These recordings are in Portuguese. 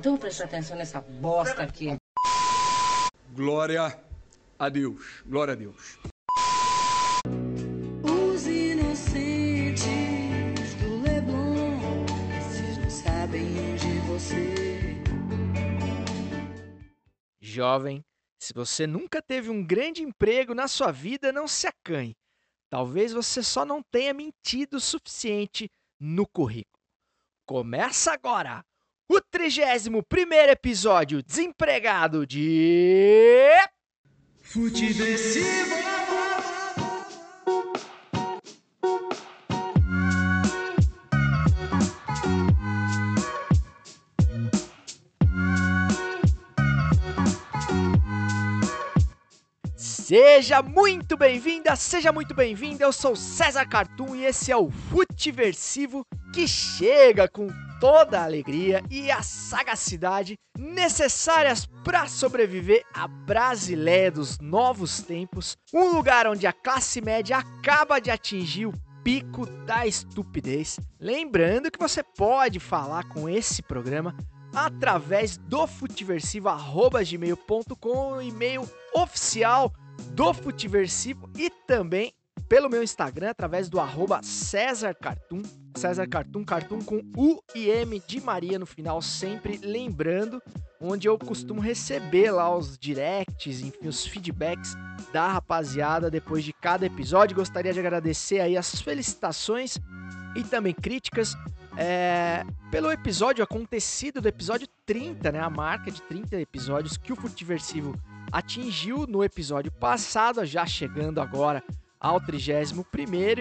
Então preste atenção nessa bosta aqui. Glória a Deus. Glória a Deus. Os inocentes do Leblon, esses não sabem de você. Jovem, se você nunca teve um grande emprego na sua vida, não se acanhe. Talvez você só não tenha mentido o suficiente no currículo. Começa agora o 31 primeiro episódio desempregado de Futeversivo! Seja muito bem-vinda, seja muito bem-vindo. Eu sou César Cartoon e esse é o Futeversivo que chega com toda a alegria e a sagacidade necessárias para sobreviver à Brasileia dos novos tempos, um lugar onde a classe média acaba de atingir o pico da estupidez. Lembrando que você pode falar com esse programa através do futeversivo@gmail.com, o e-mail oficial do Futiversivo e também pelo meu Instagram através do arroba César Cartoon. César Cartoon, Cartoon com U e M de Maria no final, sempre lembrando, onde eu costumo receber lá os directs, enfim, os feedbacks da rapaziada depois de cada episódio. Gostaria de agradecer aí as felicitações e também críticas é, pelo episódio acontecido do episódio 30, né? A marca de 30 episódios que o Futiversivo atingiu no episódio passado, já chegando agora ao 31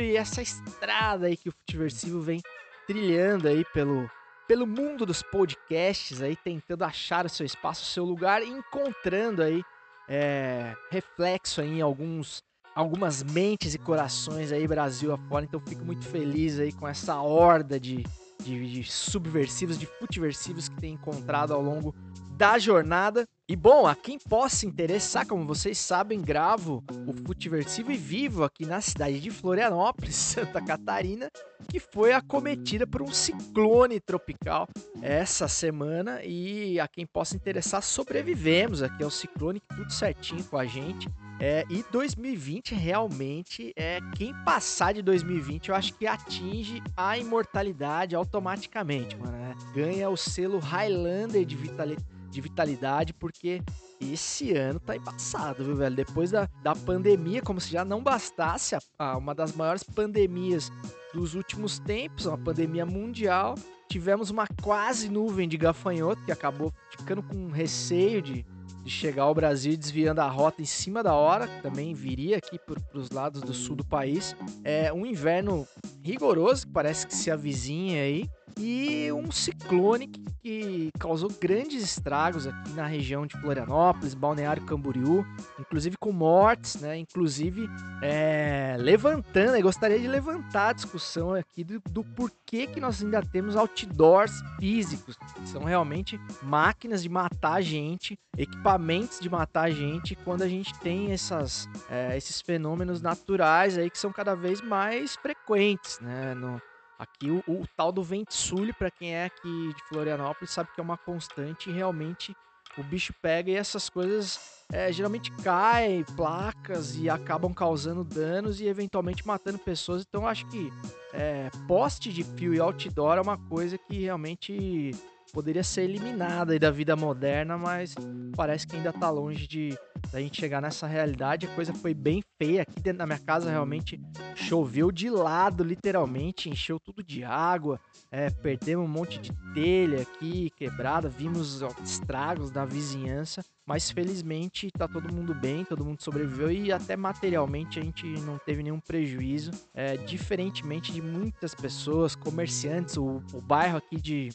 e essa estrada aí que o Futiversivo vem trilhando aí pelo, pelo mundo dos podcasts aí, tentando achar o seu espaço, o seu lugar, encontrando aí é, reflexo aí em alguns algumas mentes e corações aí Brasil afora, então fico muito feliz aí com essa horda de, de, de subversivos, de futiversivos que tem encontrado ao longo da jornada. E bom, a quem possa interessar, como vocês sabem, gravo o Futiversivo e vivo aqui na cidade de Florianópolis, Santa Catarina, que foi acometida por um ciclone tropical essa semana. E a quem possa interessar, sobrevivemos aqui ao ciclone, tudo certinho com a gente. É, e 2020 realmente é quem passar de 2020 eu acho que atinge a imortalidade automaticamente, mano. Né? Ganha o selo Highlander de vitalidade de vitalidade, porque esse ano tá embaçado, viu, velho? Depois da, da pandemia, como se já não bastasse a, a, uma das maiores pandemias dos últimos tempos, uma pandemia mundial, tivemos uma quase nuvem de gafanhoto que acabou ficando com receio de, de chegar ao Brasil desviando a rota em cima da hora, também viria aqui para os lados do sul do país. É um inverno rigoroso, que parece que se avizinha aí e um ciclone que, causou grandes estragos aqui na região de Florianópolis, Balneário Camboriú, inclusive com mortes, né? Inclusive é, levantando, eu gostaria de levantar a discussão aqui do, do porquê que nós ainda temos outdoors físicos, que são realmente máquinas de matar gente, equipamentos de matar gente, quando a gente tem essas, é, esses fenômenos naturais aí que são cada vez mais frequentes, né? No, Aqui o, o tal do Ventsulho, para quem é aqui de Florianópolis, sabe que é uma constante e realmente o bicho pega e essas coisas é, geralmente caem, placas e acabam causando danos e eventualmente matando pessoas. Então acho que é, poste de fio e outdoor é uma coisa que realmente poderia ser eliminada da vida moderna, mas parece que ainda está longe de da gente chegar nessa realidade. A coisa foi bem feia aqui dentro da minha casa, realmente choveu de lado, literalmente, encheu tudo de água, é, perdemos um monte de telha aqui quebrada, vimos estragos da vizinhança, mas felizmente tá todo mundo bem, todo mundo sobreviveu e até materialmente a gente não teve nenhum prejuízo, é, diferentemente de muitas pessoas, comerciantes, o, o bairro aqui de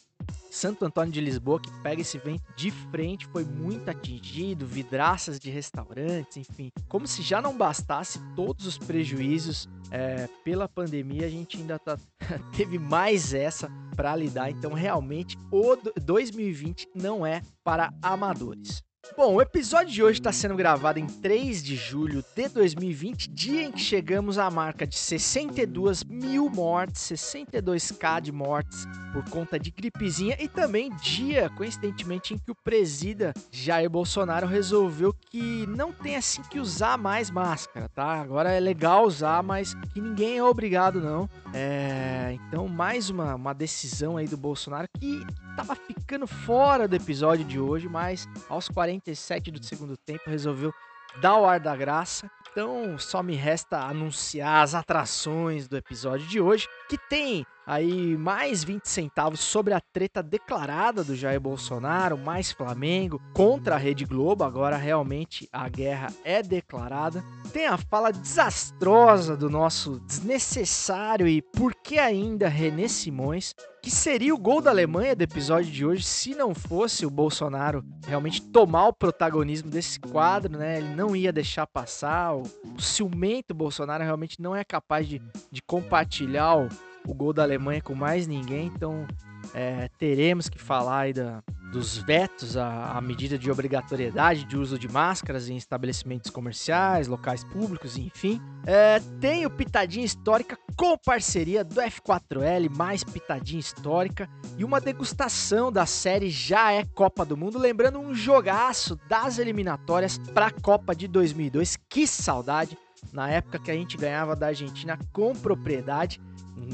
Santo Antônio de Lisboa, que pega esse vento de frente, foi muito atingido, vidraças de restaurantes, enfim. Como se já não bastasse todos os prejuízos é, pela pandemia, a gente ainda tá, teve mais essa para lidar. Então, realmente, o 2020 não é para amadores. Bom, o episódio de hoje está sendo gravado em 3 de julho de 2020, dia em que chegamos à marca de 62 mil mortes, 62k de mortes por conta de gripezinha e também dia, coincidentemente, em que o presida Jair Bolsonaro resolveu que não tem assim que usar mais máscara, tá? Agora é legal usar, mas que ninguém é obrigado não. É... Então, mais uma, uma decisão aí do Bolsonaro que tava ficando fora do episódio de hoje, mas aos 47 do segundo tempo resolveu dar o ar da graça. Então só me resta anunciar as atrações do episódio de hoje, que tem aí mais 20 centavos sobre a treta declarada do Jair Bolsonaro, mais Flamengo contra a Rede Globo. Agora realmente a guerra é declarada. Tem a fala desastrosa do nosso desnecessário e por que ainda René Simões, que seria o gol da Alemanha do episódio de hoje se não fosse o Bolsonaro realmente tomar o protagonismo desse quadro, né? Ele não ia deixar passar. O, ciumento Bolsonaro realmente não é capaz de, de compartilhar o, o gol da Alemanha com mais ninguém, então é, teremos que falar aí da, dos vetos à, à, medida de obrigatoriedade de uso de máscaras em estabelecimentos comerciais, locais públicos, enfim. É, tem o Pitadinha Histórica com parceria do F4L, mais Pitadinha Histórica, e uma degustação da série Já é Copa do Mundo, lembrando um jogaço das eliminatórias para a Copa de 2002. Que saudade! Na época que a gente ganhava da Argentina com propriedade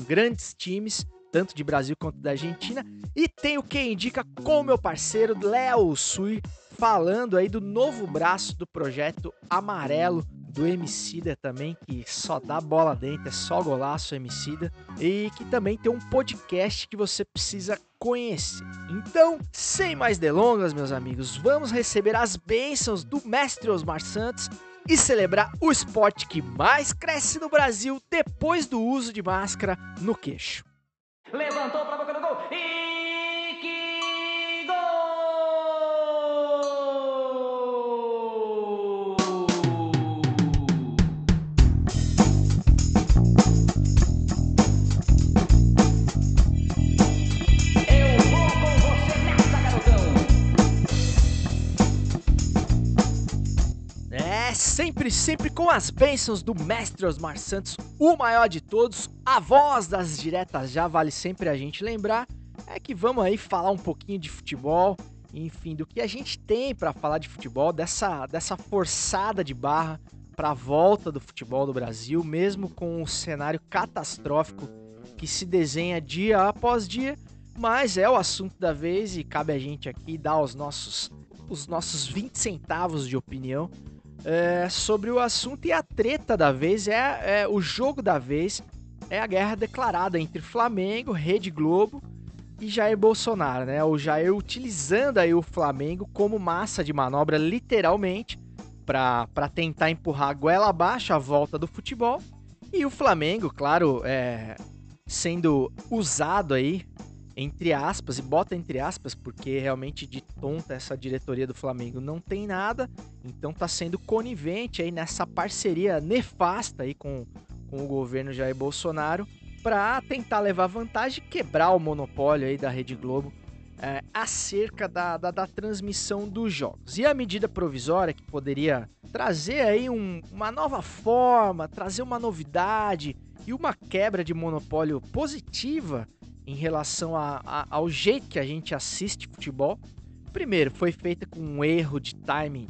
grandes times, tanto de Brasil quanto da Argentina. E tem o que indica com meu parceiro Léo Sui, falando aí do novo braço do projeto Amarelo do Emicida também, que só dá bola dentro, é só golaço Emicida, e que também tem um podcast que você precisa conhecer. Então, sem mais delongas, meus amigos, vamos receber as bênçãos do mestre Osmar Santos e celebrar o esporte que mais cresce no Brasil depois do uso de máscara no queixo. Levantou para a boca do gol sempre, sempre com as bênçãos do mestre Osmar Santos, o maior de todos, a voz das diretas. Já vale sempre a gente lembrar, é que vamos aí falar um pouquinho de futebol, enfim, do que a gente tem para falar de futebol, dessa, dessa forçada de barra para a volta do futebol do Brasil, mesmo com o cenário catastrófico que se desenha dia após dia, mas é o assunto da vez e cabe a gente aqui dar os nossos, os nossos 20 centavos de opinião é, sobre o assunto e a treta da vez é, é, o jogo da vez é a guerra declarada entre Flamengo, Rede Globo e Jair Bolsonaro, né? O Jair utilizando aí o Flamengo como massa de manobra, literalmente, para tentar empurrar a goela abaixo a volta do futebol. E o Flamengo, claro, é, sendo usado aí, entre aspas, e bota entre aspas, porque realmente de tonta essa diretoria do Flamengo não tem nada, então tá sendo conivente aí nessa parceria nefasta aí com, com o governo Jair Bolsonaro para tentar levar vantagem e quebrar o monopólio aí da Rede Globo é, acerca da, da, da, transmissão dos jogos. E a medida provisória que poderia trazer aí um, uma nova forma, trazer uma novidade e uma quebra de monopólio positiva em relação a, a, ao jeito que a gente assiste futebol. Primeiro, foi feita com um erro de timing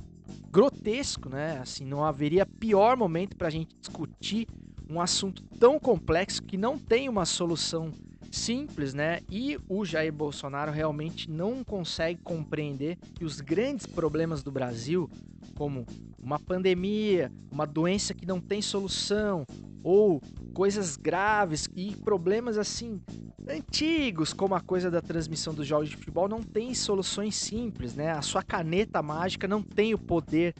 grotesco, né? Assim, não haveria pior momento para a gente discutir um assunto tão complexo que não tem uma solução simples, né? E o Jair Bolsonaro realmente não consegue compreender que os grandes problemas do Brasil, como uma pandemia, uma doença que não tem solução, ou coisas graves e problemas assim antigos, como a coisa da transmissão dos jogos de futebol, não tem soluções simples, né? A sua caneta mágica não tem o poder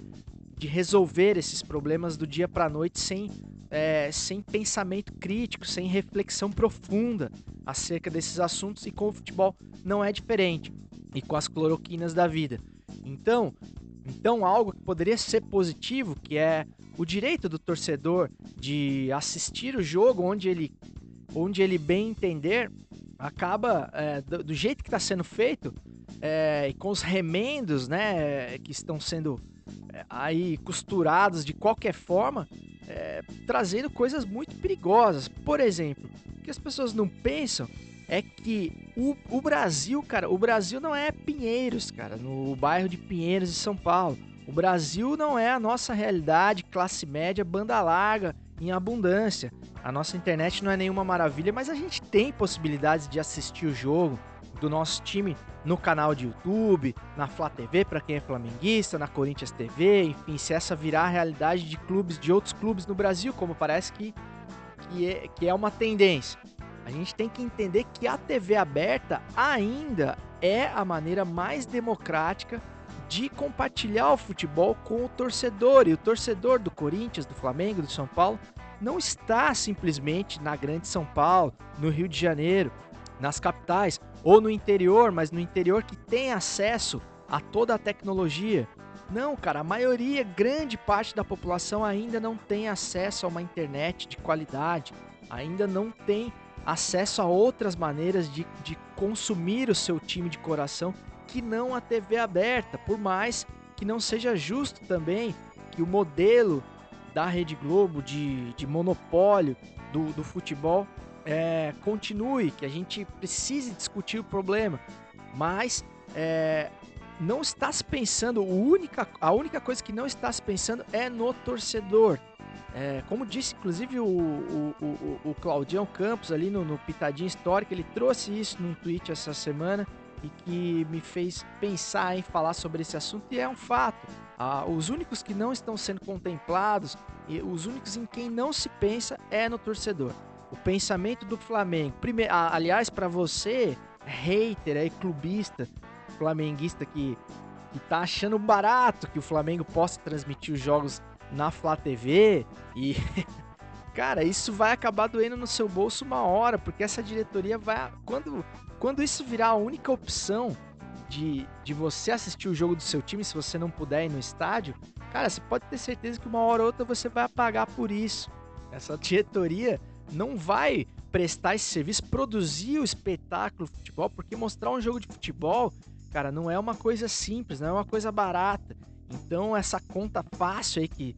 de resolver esses problemas do dia para noite sem, é, sem pensamento crítico, sem reflexão profunda acerca desses assuntos e com o futebol não é diferente e com as cloroquinas da vida. Então, então algo que poderia ser positivo, que é o direito do torcedor de assistir o jogo onde ele, onde ele bem entender, acaba, é, do, do, jeito que está sendo feito, é, e com os remendos, né, que estão sendo é, aí costurados de qualquer forma, é, trazendo coisas muito perigosas. Por exemplo, o que as pessoas não pensam é que o, o Brasil, cara, o Brasil não é Pinheiros, cara, no bairro de Pinheiros de São Paulo. O Brasil não é a nossa realidade, classe média, banda larga, em abundância. A nossa internet não é nenhuma maravilha, mas a gente tem possibilidades de assistir o jogo do nosso time no canal de YouTube, na Flá TV para quem é flamenguista, na Corinthians TV, enfim, se essa virar a realidade de clubes de outros clubes no Brasil, como parece que, que, é, que é uma tendência. A gente tem que entender que a TV aberta ainda é a maneira mais democrática de compartilhar o futebol com o torcedor. E o torcedor do Corinthians, do Flamengo, do São Paulo, não está simplesmente na Grande São Paulo, no Rio de Janeiro, nas capitais ou no interior, mas no interior que tem acesso a toda a tecnologia. Não, cara, a maioria, grande parte da população ainda não tem acesso a uma internet de qualidade, ainda não tem acesso a outras maneiras de, de consumir o seu time de coração que não a TV aberta, por mais que não seja justo também que o modelo da Rede Globo de, de monopólio do, do futebol é, continue, que a gente precise discutir o problema, mas é, não está se pensando, única, a única coisa que não está se pensando é no torcedor. É, como disse inclusive o, o, o, o Claudião Campos ali no, no Pitadinha Histórica, ele trouxe isso num tweet essa semana e que me fez pensar em falar sobre esse assunto e é um fato. Ah, os únicos que não estão sendo contemplados e os únicos em quem não se pensa é no torcedor. O pensamento do Flamengo, primeiro, aliás, para você, hater, aí, clubista, flamenguista que, que tá achando barato que o Flamengo possa transmitir os jogos na Flá TV e cara, isso vai acabar doendo no seu bolso uma hora, porque essa diretoria vai quando quando isso virar a única opção de, de você assistir o jogo do seu time, se você não puder ir no estádio, cara, você pode ter certeza que uma hora ou outra você vai pagar por isso. Essa diretoria não vai prestar esse serviço, produzir o espetáculo de futebol, porque mostrar um jogo de futebol, cara, não é uma coisa simples, não é uma coisa barata. Então, essa conta fácil aí que,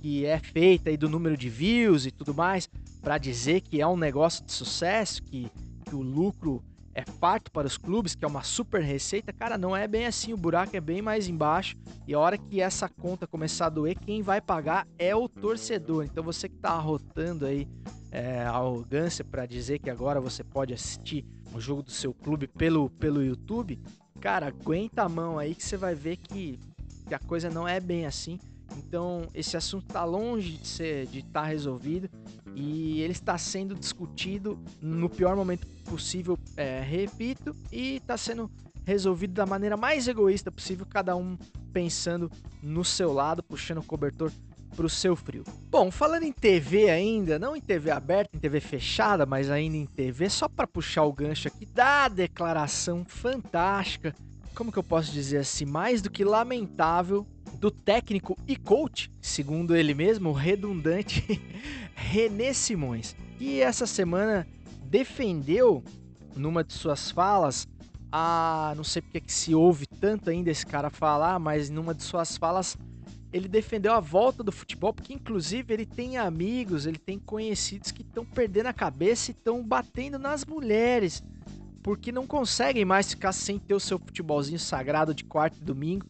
que é feita aí do número de views e tudo mais, para dizer que é um negócio de sucesso, que, que o lucro é farto para os clubes, que é uma super receita, cara, não é bem assim, o buraco é bem mais embaixo. E a hora que essa conta começar a doer, quem vai pagar é o torcedor. Então você que está arrotando aí é, a arrogância para dizer que agora você pode assistir o jogo do seu clube pelo, pelo YouTube, cara, aguenta a mão aí que você vai ver que, que a coisa não é bem assim. Então esse assunto está longe de ser de estar tá resolvido e ele está sendo discutido no pior momento possível, é, repito, e está sendo resolvido da maneira mais egoísta possível, cada um pensando no seu lado, puxando o cobertor para o seu frio. Bom, falando em TV ainda, não em TV aberta, em TV fechada, mas ainda em TV, só para puxar o gancho aqui da declaração fantástica, como que eu posso dizer assim, mais do que lamentável do técnico e coach, segundo ele mesmo, redundante René Simões. E essa semana defendeu numa de suas falas a não sei porque que se ouve tanto ainda esse cara falar, mas numa de suas falas ele defendeu a volta do futebol, porque inclusive ele tem amigos, ele tem conhecidos que estão perdendo a cabeça e estão batendo nas mulheres, porque não conseguem mais ficar sem ter o seu futebolzinho sagrado de quarto e domingo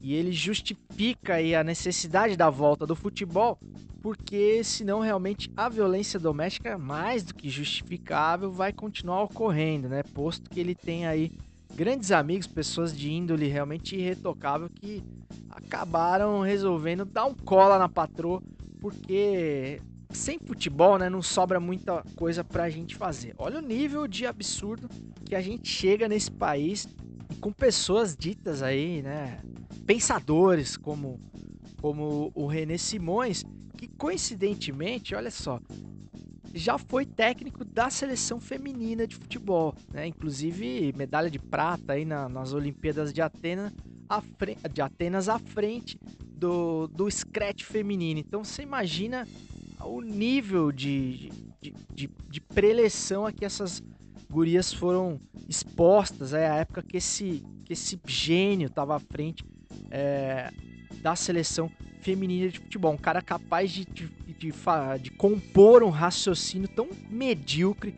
e ele justifica aí a necessidade da volta do futebol, porque senão realmente a violência doméstica, mais do que justificável, vai continuar ocorrendo, né? Posto que ele tem aí grandes amigos, pessoas de índole realmente irretocável que acabaram resolvendo dar um cola na patroa, porque sem futebol, né, não sobra muita coisa pra gente fazer. Olha o nível de absurdo que a gente chega nesse país com pessoas ditas aí, né, pensadores como, como o René Simões, que coincidentemente, olha só, já foi técnico da seleção feminina de futebol, né? Inclusive medalha de prata aí na, nas Olimpíadas de Atenas, frente, de Atenas à frente do, do scratch feminino. Então você imagina o nível de, de, de, de preleção a que essas gurias foram expostas, é a época que esse, que esse gênio tava à frente é, da seleção feminina de futebol. Um cara capaz de, de, de, de, compor um raciocínio tão medíocre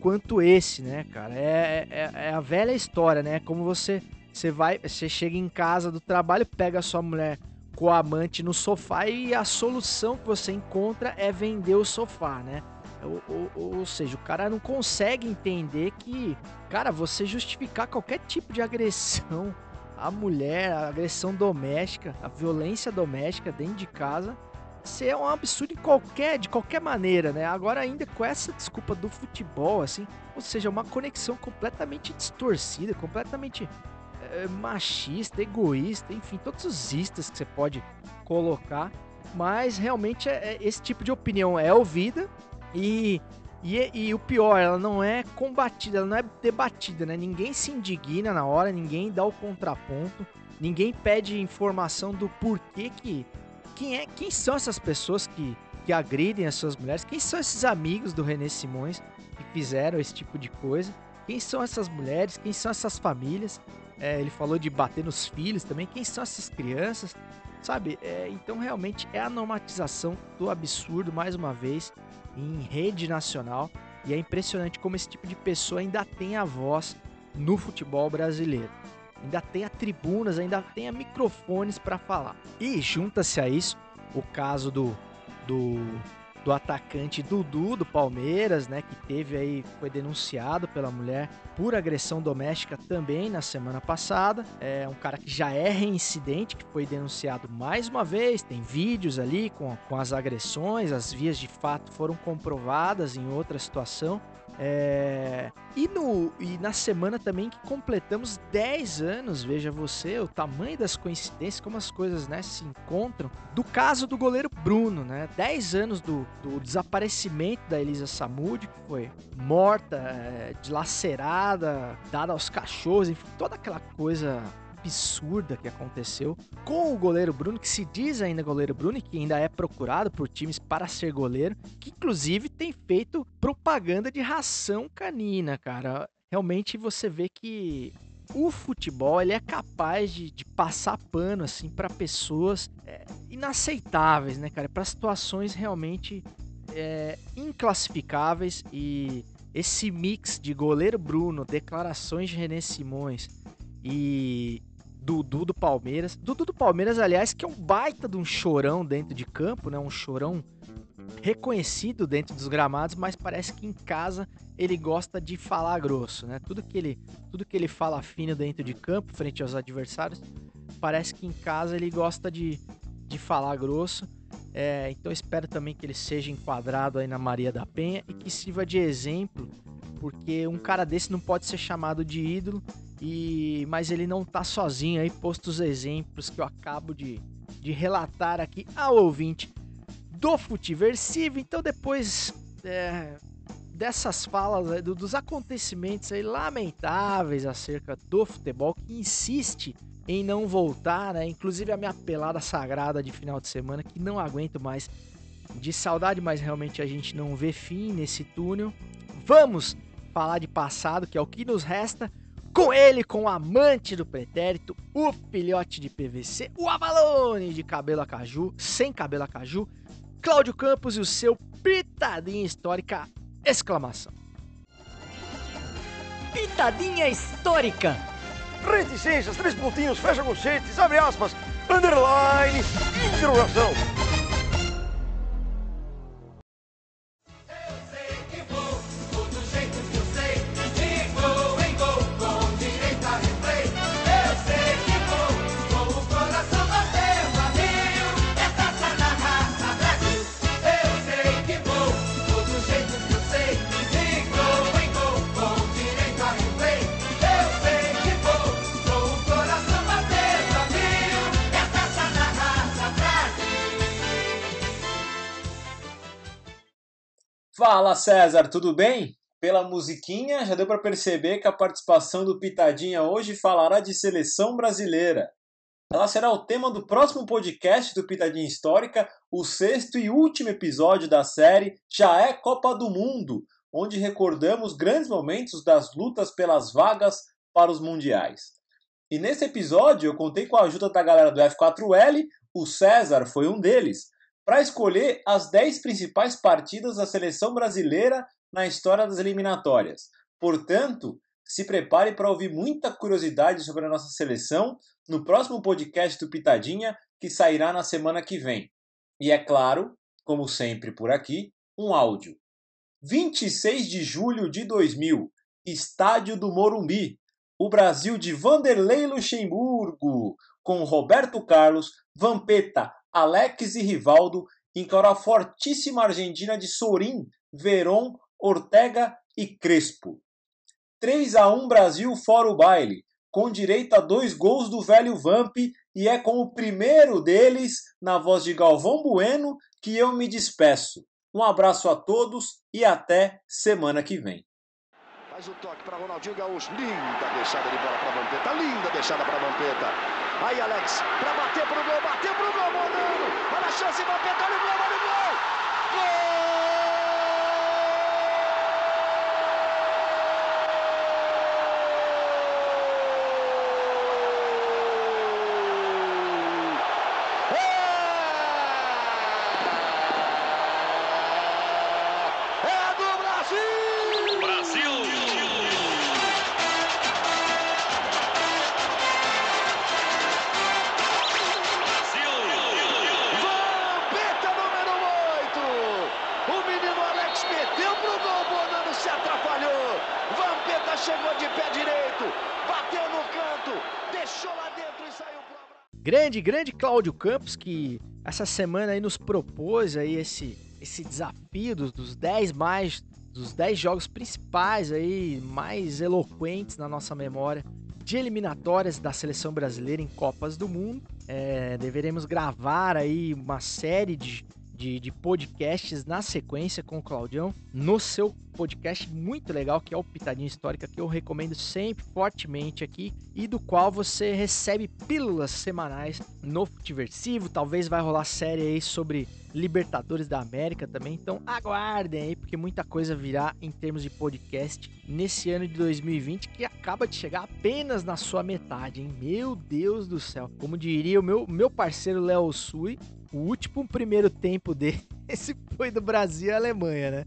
quanto esse, né, cara? É, é, é, a velha história, né? Como você, você vai, você chega em casa do trabalho, pega a sua mulher com amante no sofá e a solução que você encontra é vender o sofá, né? Ou, ou, ou, seja, o cara não consegue entender que, cara, você justificar qualquer tipo de agressão à mulher, a agressão doméstica, a violência doméstica dentro de casa, ser é um absurdo em qualquer, de qualquer maneira, né? Agora ainda com essa desculpa do futebol, assim, ou seja, uma conexão completamente distorcida, completamente é, machista, egoísta, enfim, todos os istas que você pode colocar. Mas realmente é, é, esse tipo de opinião é ouvida e, e, e, o pior, ela não é combatida, ela não é debatida, né? Ninguém se indigna na hora, ninguém dá o contraponto, ninguém pede informação do porquê que. Quem, é, quem são essas pessoas que, que agridem as suas mulheres? Quem são esses amigos do René Simões que fizeram esse tipo de coisa? Quem são essas mulheres? Quem são essas famílias? É, ele falou de bater nos filhos também. Quem são essas crianças? Sabe? É, então, realmente, é a normatização do absurdo, mais uma vez, em rede nacional. E é impressionante como esse tipo de pessoa ainda tem a voz no futebol brasileiro. Ainda tem a tribunas, ainda tem a microfones para falar. E junta-se a isso o caso do, do do atacante Dudu do Palmeiras, né, que teve aí foi denunciado pela mulher por agressão doméstica também na semana passada. É um cara que já é reincidente, que foi denunciado mais uma vez. Tem vídeos ali com, com as agressões, as vias de fato foram comprovadas em outra situação. É... E, no, e na semana também que completamos 10 anos, veja você, o tamanho das coincidências, como as coisas né, se encontram, do caso do goleiro Bruno, né? 10 anos do, do desaparecimento da Elisa Samud, que foi morta, é, dilacerada, dada aos cachorros, enfim, toda aquela coisa absurda que aconteceu com o goleiro Bruno, que se diz ainda goleiro Bruno e que ainda é procurado por times para ser goleiro, que inclusive tem feito propaganda de ração canina, cara. Realmente você vê que o futebol ele é capaz de, de passar pano assim para pessoas é, inaceitáveis, né, cara? Para situações realmente é, inclassificáveis e esse mix de goleiro Bruno, declarações de René Simões e Dudu do Palmeiras. Dudu do Palmeiras, aliás, que é um baita de um chorão dentro de campo, né? Um chorão reconhecido dentro dos gramados, mas parece que em casa ele gosta de falar grosso, né? Tudo que ele, tudo que ele fala fino dentro de campo, frente aos adversários, parece que em casa ele gosta de, de falar grosso. É, então espero também que ele seja enquadrado aí na Maria da Penha e que sirva de exemplo, porque um cara desse não pode ser chamado de ídolo e, mas ele não tá sozinho aí, posto os exemplos que eu acabo de, de relatar aqui ao ouvinte do Futiversivo. Então, depois é, dessas falas, do, dos acontecimentos aí lamentáveis acerca do futebol, que insiste em não voltar, né? Inclusive a minha pelada sagrada de final de semana, que não aguento mais de saudade, mas realmente a gente não vê fim nesse túnel. Vamos falar de passado, que é o que nos resta. Com ele, com o amante do pretérito, o filhote de PVC, o Avalone de cabelo a caju, sem cabelo a caju, Cláudio Campos e o seu pitadinha histórica, exclamação. Pitadinha histórica. Reticências, três pontinhos, fecha conchetes, abre aspas, underline, interrogação. Fala César, tudo bem? Pela musiquinha já deu para perceber que a participação do Pitadinha hoje falará de seleção brasileira. Ela será o tema do próximo podcast do Pitadinha Histórica, o sexto e último episódio da série Já é Copa do Mundo, onde recordamos grandes momentos das lutas pelas vagas para os mundiais. E nesse episódio eu contei com a ajuda da galera do F4L, o César foi um deles, para escolher as 10 principais partidas da seleção brasileira na história das eliminatórias. Portanto, se prepare para ouvir muita curiosidade sobre a nossa seleção no próximo podcast do Pitadinha, que sairá na semana que vem. E é claro, como sempre por aqui, um áudio. 26 de julho de 2000, Estádio do Morumbi. O Brasil de Vanderlei Luxemburgo, com Roberto Carlos, Vampeta, Alex e Rivaldo, encarou a fortíssima Argentina de Sorin, Veron, Ortega e Crespo. 3 a 1 Brasil fora o baile, com direito a dois gols do velho Vamp, e é com o primeiro deles, na voz de Galvão Bueno, que eu me despeço. Um abraço a todos e até semana que vem. Faz o toque para Ronaldinho Gaúcho. Linda deixada de bola para Vampeta. Linda deixada para Vampeta. Aí Alex para bater pro gol. Bateu pro gol, Monano. Olha a chance, Vampeta. Olha o gol, olha o gol. Gol! Grande, grande Cláudio Campos, que essa semana aí nos propôs aí esse, esse desafio dos, dos 10 mais, dos 10 jogos principais aí, mais eloquentes na nossa memória de eliminatórias da seleção brasileira em Copas do Mundo. É, deveremos gravar aí uma série de, de, de podcasts na sequência com o Claudião no seu podcast muito legal que é o Pitadinha Histórica que eu recomendo sempre fortemente aqui e do qual você recebe pílulas semanais no Futiversivo. Talvez vai rolar série aí sobre Libertadores da América também. Então aguardem aí, porque muita coisa virá em termos de podcast nesse ano de 2020 que acaba de chegar apenas na sua metade, hein? Meu Deus do céu. Como diria o meu, meu parceiro Léo Sui, o último primeiro tempo dele, esse foi do Brasil e Alemanha, né?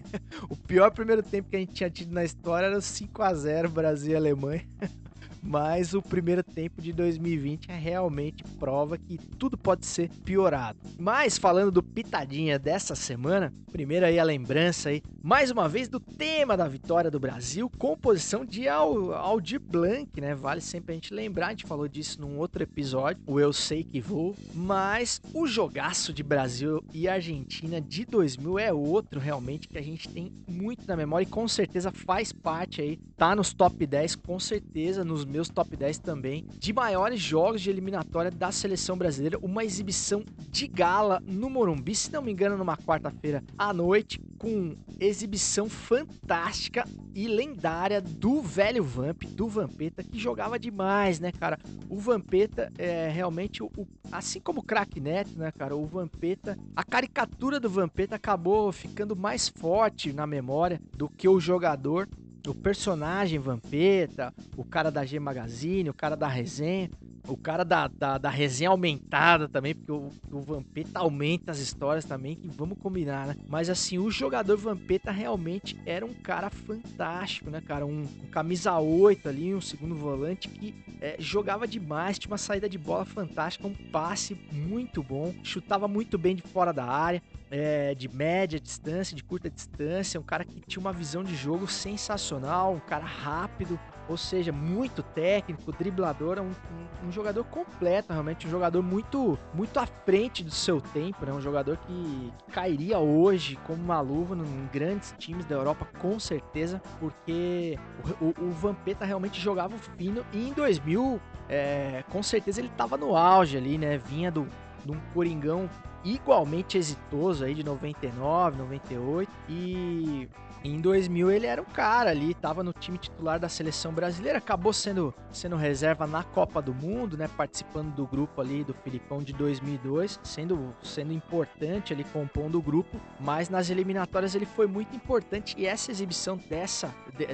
o pior primeiro tempo que a gente tinha tido na história era o 5 a 0 Brasil e Alemanha. Mas o primeiro tempo de 2020 é realmente prova que tudo pode ser piorado. Mas falando do pitadinha dessa semana, primeiro aí a lembrança aí, mais uma vez do tema da vitória do Brasil, composição de Al Aldir Blanc, né? Vale sempre a gente lembrar, a gente falou disso num outro episódio, o Eu Sei Que Vou, mas o jogaço de Brasil e Argentina de 2000 é outro realmente que a gente tem muito na memória e com certeza faz parte aí, tá nos top 10 com certeza, nos meus top 10 também, de maiores jogos de eliminatória da seleção brasileira. Uma exibição de gala no Morumbi, se não me engano, numa quarta-feira à noite, com exibição fantástica e lendária do velho Vamp, do Vampeta, que jogava demais, né, cara? O Vampeta é realmente, o, assim como o Crack Neto, né, cara? O Vampeta, a caricatura do Vampeta acabou ficando mais forte na memória do que o jogador o personagem Vampeta, o cara da G Magazine, o cara da resenha, o cara da, da, da resenha aumentada também, porque o, o, Vampeta aumenta as histórias também, que vamos combinar, né? Mas assim, o jogador Vampeta realmente era um cara fantástico, né, cara? Um, um camisa 8 ali, um segundo volante que é, jogava demais, tinha uma saída de bola fantástica, um passe muito bom, chutava muito bem de fora da área, é, de média distância, de curta distância, um cara que tinha uma visão de jogo sensacional, um cara rápido, ou seja, muito técnico, driblador, um, um, um, jogador completo, realmente, um jogador muito, muito à frente do seu tempo, né? Um jogador que, que cairia hoje como uma luva em grandes times da Europa, com certeza, porque o, o, o Vampeta realmente jogava fino e em 2000, é, com certeza ele estava no auge ali, né? Vinha do, de um Coringão igualmente exitoso aí de 99, 98 e em 2000 ele era um cara ali, tava no time titular da seleção brasileira, acabou sendo, sendo reserva na Copa do Mundo, né, participando do grupo ali do Filipão de 2002, sendo, sendo importante ali compondo o grupo, mas nas eliminatórias ele foi muito importante e essa exibição dessa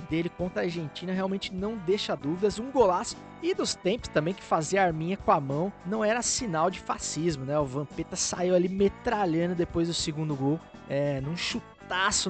dele contra a Argentina realmente não deixa dúvidas, um golaço E dos tempos também que fazia arminha com a mão não era sinal de fascismo, né? O Vampeta saiu ali metralhando depois do segundo gol, é, num chutaço,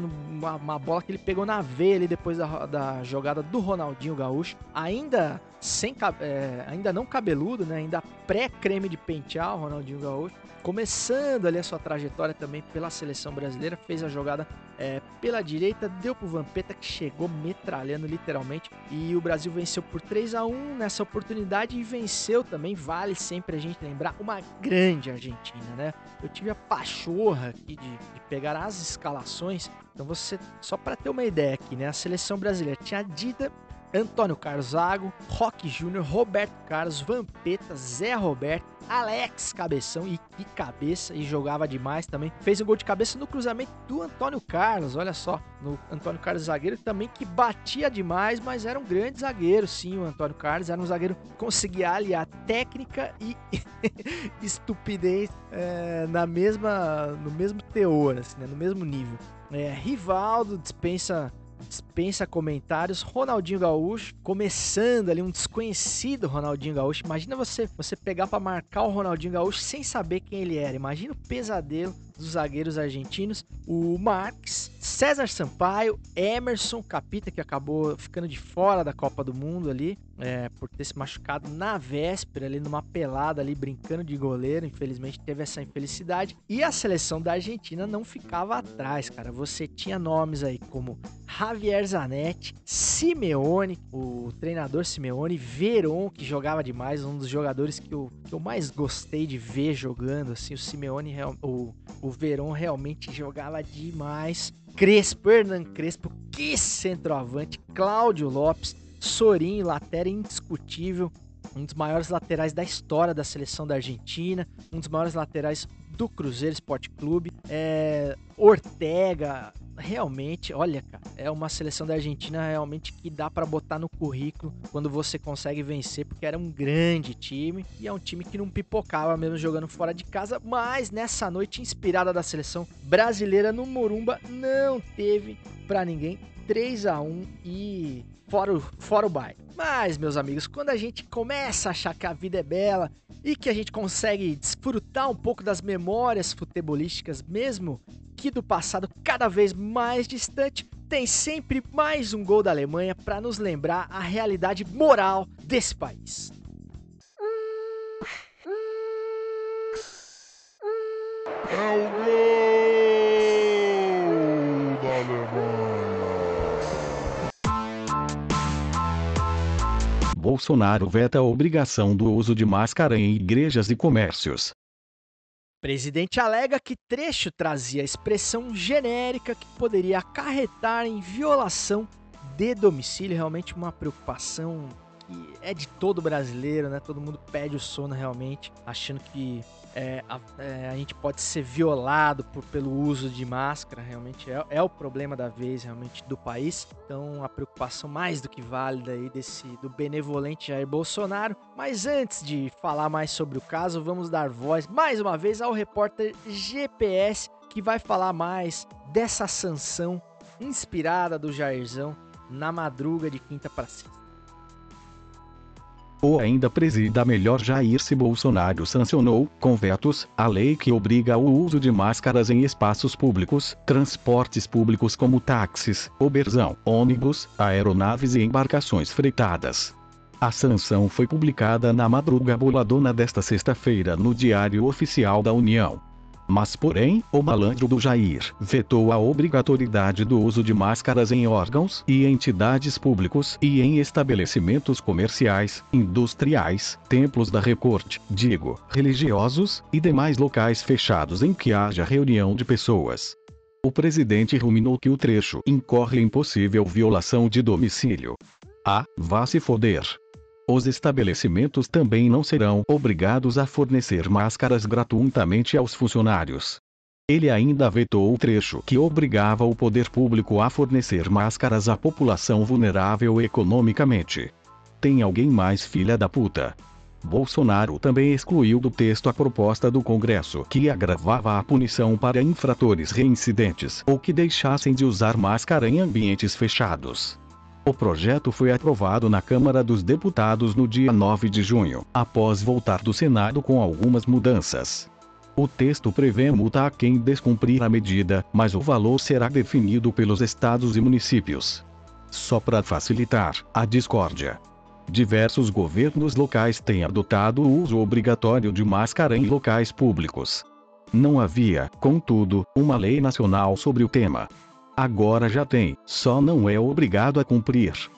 numa uma bola que ele pegou na veia ali depois da, da jogada do Ronaldinho Gaúcho. Ainda sem é, ainda não cabeludo, né? Ainda pré-creme de pentear o Ronaldinho Gaúcho começando ali a sua trajetória também pela seleção brasileira, fez a jogada é, pela direita, deu pro Vampeta que chegou metralhando literalmente e o Brasil venceu por 3 a 1 nessa oportunidade e venceu também, vale sempre a gente lembrar, uma grande Argentina, né? Eu tive a pachorra aqui de, de pegar as escalações, então você, só para ter uma ideia aqui, né? A seleção brasileira tinha Dida, Antônio Carlos Zago, Roque Júnior, Roberto Carlos, Vampeta, Zé Roberto, Alex Cabeção e que cabeça e jogava demais também. Fez um gol de cabeça no cruzamento do Antônio Carlos, olha só, no Antônio Carlos zagueiro também que batia demais, mas era um grande zagueiro, sim, o Antônio Carlos era um zagueiro que conseguia aliar técnica e estupidez é, na mesma, no mesmo teor, assim, né, no mesmo nível. É, Rivaldo dispensa dispensa comentários. Ronaldinho Gaúcho, começando ali, um desconhecido Ronaldinho Gaúcho. Imagina você, você pegar para marcar o Ronaldinho Gaúcho sem saber quem ele era. Imagina o pesadelo dos zagueiros argentinos, o Marques, César Sampaio, Emerson Capita, que acabou ficando de fora da Copa do Mundo ali, é, por ter se machucado na véspera, ali numa pelada ali, brincando de goleiro, infelizmente teve essa infelicidade, e a seleção da Argentina não ficava atrás, cara, você tinha nomes aí como Javier Zanetti, Simeone, o treinador Simeone, Veron, que jogava demais, um dos jogadores que eu, que eu mais gostei de ver jogando, assim, o Simeone, o, o Verón realmente jogava demais. Crespo, Hernan Crespo, que centroavante. Cláudio Lopes, Sorinho, lateral indiscutível. Um dos maiores laterais da história da seleção da Argentina. Um dos maiores laterais do Cruzeiro Esporte Clube. É, Ortega, realmente, olha, cara, é uma seleção da Argentina realmente que dá para botar no currículo quando você consegue vencer, porque era um grande time e é um time que não pipocava mesmo jogando fora de casa, mas nessa noite inspirada da seleção brasileira no Morumba não teve para ninguém 3 a 1 e fora o, fora o baile. Mas, meus amigos, quando a gente começa a achar que a vida é bela e que a gente consegue desfrutar um pouco das memórias futebolísticas, mesmo que do passado cada vez mais distante, tem sempre mais um gol da Alemanha para nos lembrar a realidade moral desse país. É o gol Bolsonaro veta a obrigação do uso de máscara em igrejas e comércios. Presidente alega que trecho trazia expressão genérica que poderia acarretar em violação de domicílio. Realmente uma preocupação que é de todo brasileiro, né? Todo mundo pede o sono realmente, achando que é, a, é, a, gente pode ser violado por, pelo uso de máscara, realmente é, é, o problema da vez, realmente, do país. Então, a preocupação mais do que válida aí desse, do benevolente Jair Bolsonaro. Mas antes de falar mais sobre o caso, vamos dar voz mais uma vez ao repórter GPS, que vai falar mais dessa sanção inspirada do Jairzão na madruga de quinta para sexta ou ainda presida melhor Jair-se Bolsonaro sancionou, com vetos, a lei que obriga o uso de máscaras em espaços públicos, transportes públicos como táxis, oberzão, ônibus, aeronaves e embarcações fretadas. A sanção foi publicada na madruga boladona desta sexta-feira no Diário Oficial da União. Mas porém, o malandro do Jair vetou a obrigatoriedade do uso de máscaras em órgãos e entidades públicos e em estabelecimentos comerciais, industriais, templos da recorte, digo, religiosos e demais locais fechados em que haja reunião de pessoas. O presidente ruminou que o trecho incorre em possível violação de domicílio. Ah, vá se foder. Os estabelecimentos também não serão obrigados a fornecer máscaras gratuitamente aos funcionários. Ele ainda vetou o trecho que obrigava o poder público a fornecer máscaras à população vulnerável economicamente. Tem alguém mais filha da puta? Bolsonaro também excluiu do texto a proposta do Congresso que agravava a punição para infratores reincidentes ou que deixassem de usar máscara em ambientes fechados. O projeto foi aprovado na Câmara dos Deputados no dia 9 de junho, após voltar do Senado com algumas mudanças. O texto prevê multa a quem descumprir a medida, mas o valor será definido pelos estados e municípios. Só para facilitar a discórdia. Diversos governos locais têm adotado o uso obrigatório de máscara em locais públicos. Não havia, contudo, uma lei nacional sobre o tema. Agora já tem, só não é obrigado a cumprir.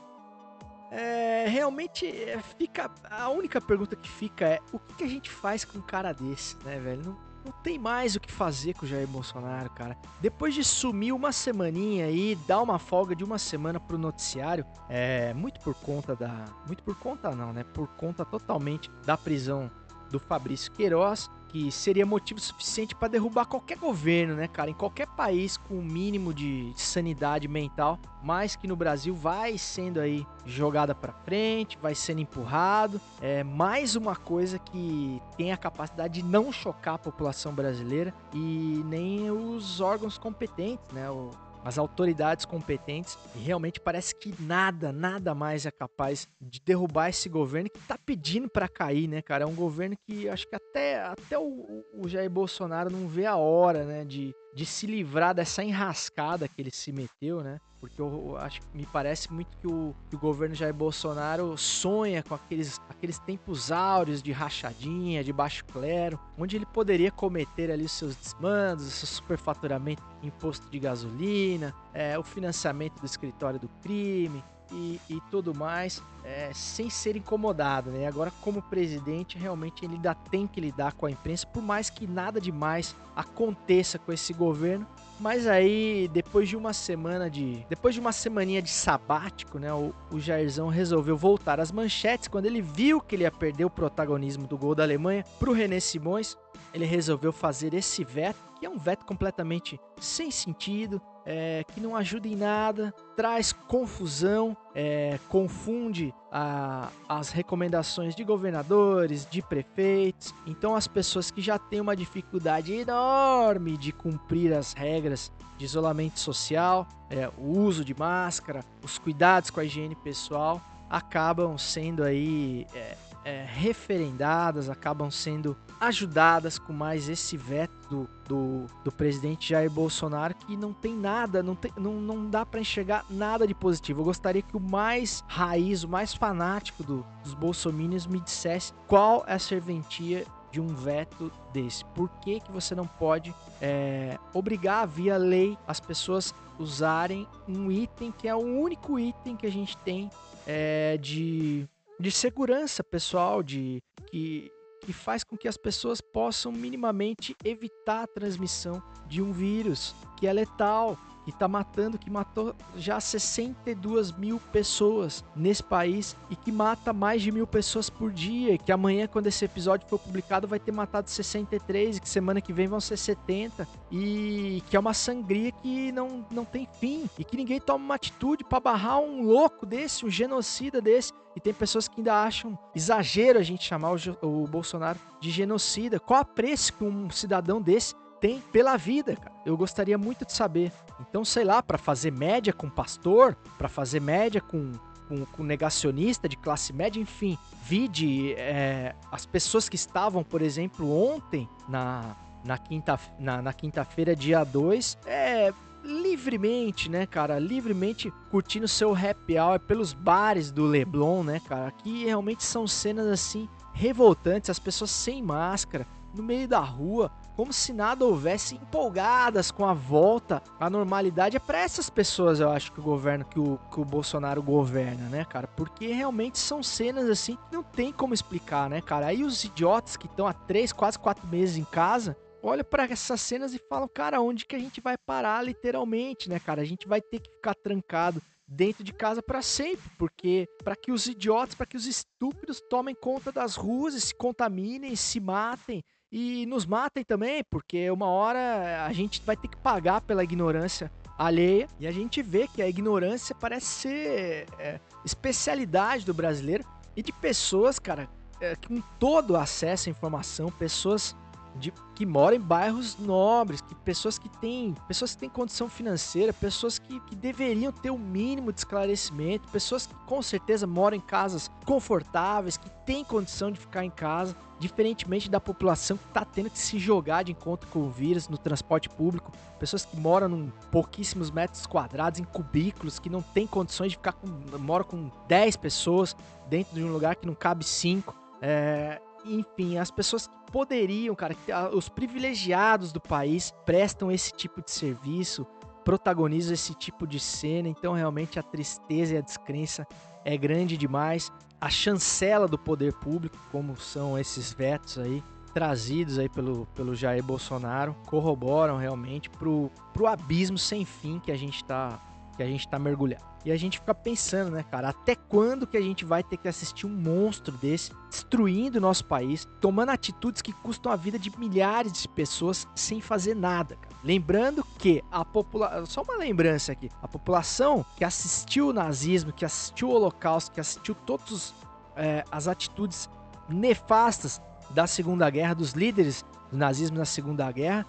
É, realmente é, fica. A única pergunta que fica é: o que, a gente faz com um cara desse, né, velho? Não, não tem mais o que fazer com o Jair Bolsonaro, cara. Depois de sumir uma semaninha aí, dar uma folga de uma semana pro noticiário, é muito por conta da. Muito por conta não, né? Por conta totalmente da prisão do Fabrício Queiroz, que seria motivo suficiente para derrubar qualquer governo, né, cara? Em qualquer país com o um mínimo de sanidade mental, mas que no Brasil vai sendo aí jogada para frente, vai sendo empurrado. É mais uma coisa que tem a capacidade de não chocar a população brasileira e nem os órgãos competentes, né? O, as autoridades competentes. E realmente parece que nada, nada mais é capaz de derrubar esse governo que tá pedindo para cair, né, cara? É um governo que acho que até, até o, o Jair Bolsonaro não vê a hora, né, de, de se livrar dessa enrascada que ele se meteu, né? Porque eu, eu acho me parece muito que o, que o governo Jair Bolsonaro sonha com aqueles, aqueles tempos áureos de rachadinha, de baixo clero, onde ele poderia cometer ali os seus desmandos, o seu superfaturamento, imposto de gasolina, é, o financiamento do escritório do crime, e, e tudo mais, é, sem ser incomodado, né? Agora, como presidente, realmente ele ainda tem que lidar com a imprensa, por mais que nada demais aconteça com esse governo. Mas aí, depois de uma semana de. Depois de uma semaninha de sabático, né? O, o Jairzão resolveu voltar às manchetes. Quando ele viu que ele ia perder o protagonismo do gol da Alemanha pro René Simões, ele resolveu fazer esse veto, que é um veto completamente sem sentido, é, que não ajuda em nada, traz confusão, é, confunde a, as recomendações de governadores, de prefeitos. Então, as pessoas que já têm uma dificuldade enorme de cumprir as regras de isolamento social, é, o uso de máscara, os cuidados com a higiene pessoal, acabam sendo aí é, é, referendadas, acabam sendo ajudadas com mais esse veto do, do, do, presidente Jair Bolsonaro que não tem nada, não, tem, não, não dá para enxergar nada de positivo. Eu gostaria que o mais raiz, o mais fanático do, dos bolsominions me dissesse qual é a serventia de um veto desse. Por que, que você não pode é, obrigar via lei as pessoas usarem um item que é o único item que a gente tem é, de, de segurança pessoal, de que que faz com que as pessoas possam minimamente evitar a transmissão de um vírus que é letal, que está matando, que matou já 62 mil pessoas nesse país e que mata mais de mil pessoas por dia. Que amanhã, quando esse episódio for publicado, vai ter matado 63 e que semana que vem vão ser 70 e que é uma sangria que não, não tem fim e que ninguém toma uma atitude para barrar um louco desse, um genocida desse. E tem pessoas que ainda acham exagero a gente chamar o, o Bolsonaro de genocida. Qual a preço que um cidadão desse tem pela vida, cara. Eu gostaria muito de saber. Então, sei lá, para fazer média com pastor, para fazer média com, com, com, negacionista de classe média, enfim, vide é, as pessoas que estavam, por exemplo, ontem na, na quinta-feira, na, na quinta dia 2, é, livremente, né, cara? Livremente curtindo seu happy hour pelos bares do Leblon, né, cara? Que realmente são cenas assim revoltantes, as pessoas sem máscara, no meio da rua, como se nada houvesse, empolgadas com a volta à normalidade. É para essas pessoas, eu acho, que o governo, que o, que o Bolsonaro governa, né, cara? Porque realmente são cenas assim que não tem como explicar, né, cara? Aí os idiotas que estão há três, quase quatro meses em casa, olham para essas cenas e falam, cara, onde que a gente vai parar literalmente, né, cara? A gente vai ter que ficar trancado dentro de casa para sempre, porque para que os idiotas, para que os estúpidos tomem conta das ruas, e se contaminem, se matem, e nos matem também, porque uma hora a gente vai ter que pagar pela ignorância alheia. E a gente vê que a ignorância parece ser é, especialidade do brasileiro e de pessoas, cara, é, com todo acesso à informação, pessoas de, que moram em bairros nobres, que pessoas que têm, pessoas que têm condição financeira, pessoas que, que deveriam ter o mínimo de esclarecimento, pessoas que com certeza moram em casas confortáveis, que têm condição de ficar em casa, diferentemente da população que está tendo que se jogar de encontro com o vírus no transporte público, pessoas que moram em pouquíssimos metros quadrados, em cubículos, que não têm condições de ficar com, moram com 10 pessoas dentro de um lugar que não cabe 5. É, enfim, as pessoas que poderiam, cara, os privilegiados do país prestam esse tipo de serviço, protagonizam esse tipo de cena, então realmente a tristeza e a descrença é grande demais. A chancela do poder público, como são esses vetos aí, trazidos aí pelo, pelo Jair Bolsonaro, corroboram realmente pro, pro abismo sem fim que a gente tá, que a gente tá mergulhado. E a gente fica pensando, né, cara, até quando que a gente vai ter que assistir um monstro desse destruindo o nosso país, tomando atitudes que custam a vida de milhares de pessoas sem fazer nada, cara. Lembrando que a população, só uma lembrança aqui, a população que assistiu o nazismo, que assistiu o holocausto, que assistiu todas é, as atitudes nefastas da Segunda Guerra, dos líderes do nazismo na Segunda Guerra,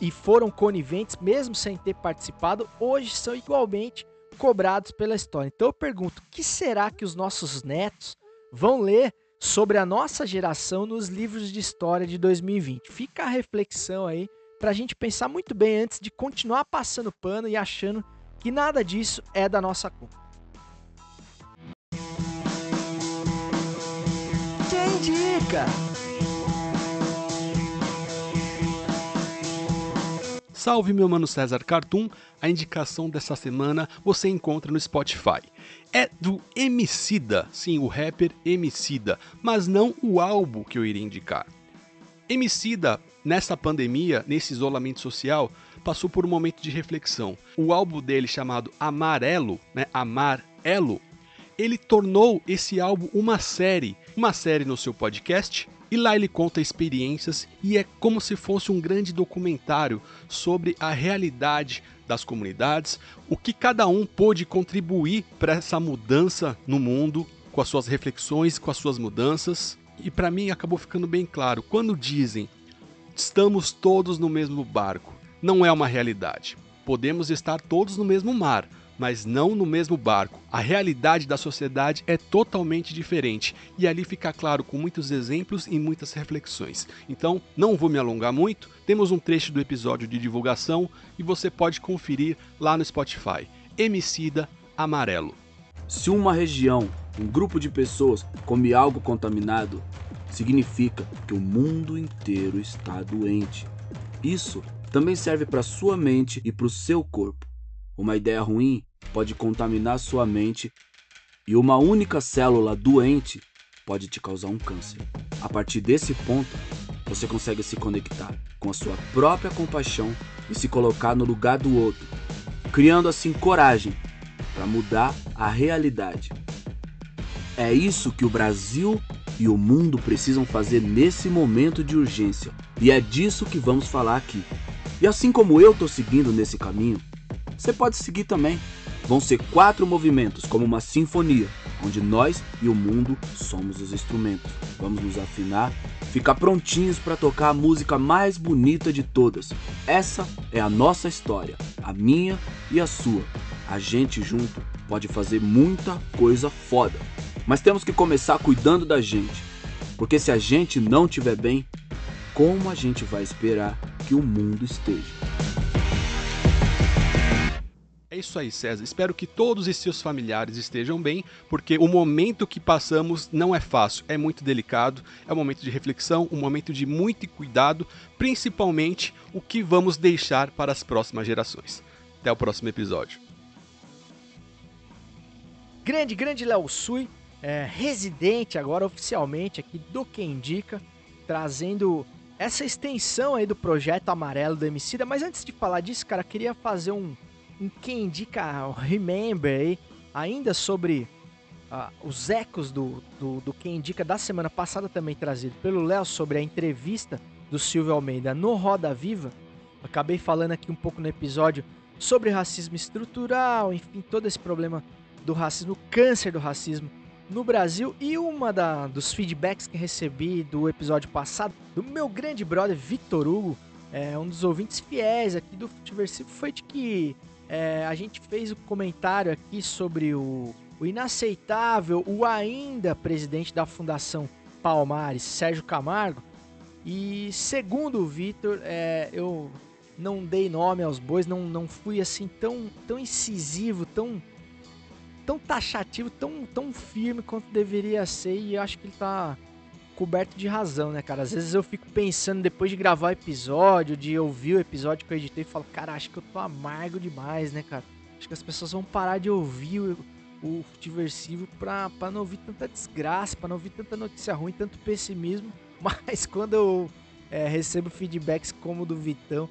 e foram coniventes, mesmo sem ter participado, hoje são igualmente cobrados pela história. Então eu pergunto, o que será que os nossos netos vão ler sobre a nossa geração nos livros de história de 2020? Fica a reflexão aí para a gente pensar muito bem antes de continuar passando pano e achando que nada disso é da nossa conta. Quem indica? Salve meu mano César Cartoon, a indicação dessa semana você encontra no Spotify. É do Emicida, sim, o rapper Emicida, mas não o álbum que eu iria indicar. Emicida, nessa pandemia, nesse isolamento social, passou por um momento de reflexão. O álbum dele chamado Amarelo, né, Amarelo, ele tornou esse álbum uma série, uma série no seu podcast e lá ele conta experiências e é como se fosse um grande documentário sobre a realidade das comunidades, o que cada um pôde contribuir para essa mudança no mundo, com as suas reflexões, com as suas mudanças. E para mim acabou ficando bem claro, quando dizem estamos todos no mesmo barco, não é uma realidade. Podemos estar todos no mesmo mar, mas não no mesmo barco. A realidade da sociedade é totalmente diferente e ali fica claro com muitos exemplos e muitas reflexões. Então, não vou me alongar muito, temos um trecho do episódio de divulgação e você pode conferir lá no Spotify. Emicida Amarelo. Se uma região, um grupo de pessoas come algo contaminado, significa que o mundo inteiro está doente. Isso também serve para sua mente e para o seu corpo. Uma ideia ruim pode contaminar sua mente e uma única célula doente pode te causar um câncer. A partir desse ponto, você consegue se conectar com a sua própria compaixão e se colocar no lugar do outro, criando assim coragem para mudar a realidade. É isso que o Brasil e o mundo precisam fazer nesse momento de urgência, e é disso que vamos falar aqui. E assim como eu estou seguindo nesse caminho, você pode seguir também. Vão ser quatro movimentos, como uma sinfonia, onde nós e o mundo somos os instrumentos. Vamos nos afinar, ficar prontinhos para tocar a música mais bonita de todas. Essa é a nossa história, a minha e a sua. A gente junto pode fazer muita coisa foda. Mas temos que começar cuidando da gente. Porque se a gente não estiver bem, como a gente vai esperar que o mundo esteja? Isso aí, César. Espero que todos e seus familiares estejam bem, porque o momento que passamos não é fácil, é muito delicado, é um momento de reflexão, um momento de muito cuidado, principalmente o que vamos deixar para as próximas gerações. Até o próximo episódio. Grande, grande Léo Sui, é, residente agora oficialmente aqui do Quem Indica, trazendo essa extensão aí do projeto amarelo do Emicida. Mas antes de falar disso, cara, queria fazer um quem indica Remember aí, ainda sobre uh, os ecos do, do, do Quem Indica da semana passada também trazido pelo Léo sobre a entrevista do Silvio Almeida no Roda Viva. Acabei falando aqui um pouco no episódio sobre racismo estrutural, enfim, todo esse problema do racismo, câncer do racismo no Brasil. E uma da, dos feedbacks que recebi do episódio passado, do meu grande brother Vitor Hugo, é, um dos ouvintes fiéis aqui do Futiversivo, foi de que é, a gente fez um comentário aqui sobre o, o inaceitável, o ainda presidente da Fundação Palmares, Sérgio Camargo. E segundo o Vitor, é, eu não dei nome aos bois, não, não fui assim tão, tão incisivo, tão tão taxativo, tão, tão firme quanto deveria ser. E acho que ele tá coberto de razão, né, cara? Às vezes eu fico pensando, depois de gravar o episódio, de ouvir o episódio que eu editei, e falo, cara, acho que eu tô amargo demais, né, cara? Acho que as pessoas vão parar de ouvir o, o Futiversivo pra, pra não ouvir tanta desgraça, pra não ouvir tanta notícia ruim, tanto pessimismo. Mas quando eu é, recebo feedbacks como o do Vitão,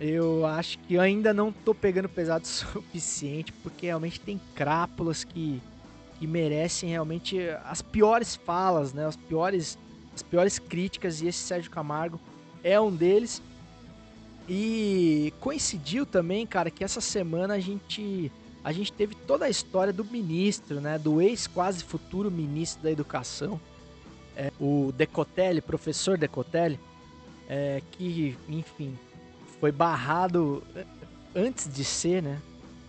eu acho que ainda não tô pegando pesado o suficiente, porque realmente tem crápulas que, que merecem realmente as piores falas, né? As piores, as piores críticas, e esse Sérgio Camargo é um deles. E coincidiu também, cara, que essa semana a gente a gente teve toda a história do ministro, né, do ex quase futuro ministro da Educação, é, o Decotelli, professor Decotelli, é, que, enfim, foi barrado antes de ser, né,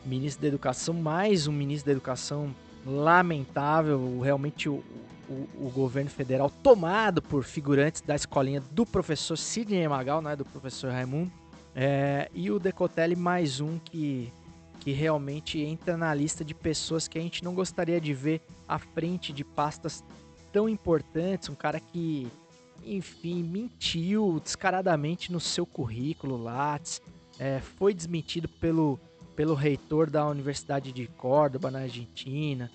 ministro da Educação, mais um ministro da Educação lamentável, realmente o, o, o, governo federal tomado por figurantes da escolinha do professor Sidney Magal, né, do professor Raimundo, é, e o Decotelli mais um que, que realmente entra na lista de pessoas que a gente não gostaria de ver à frente de pastas tão importantes, um cara que enfim, mentiu descaradamente no seu currículo Lattes, é, foi desmentido pelo, pelo reitor da Universidade de Córdoba, na Argentina,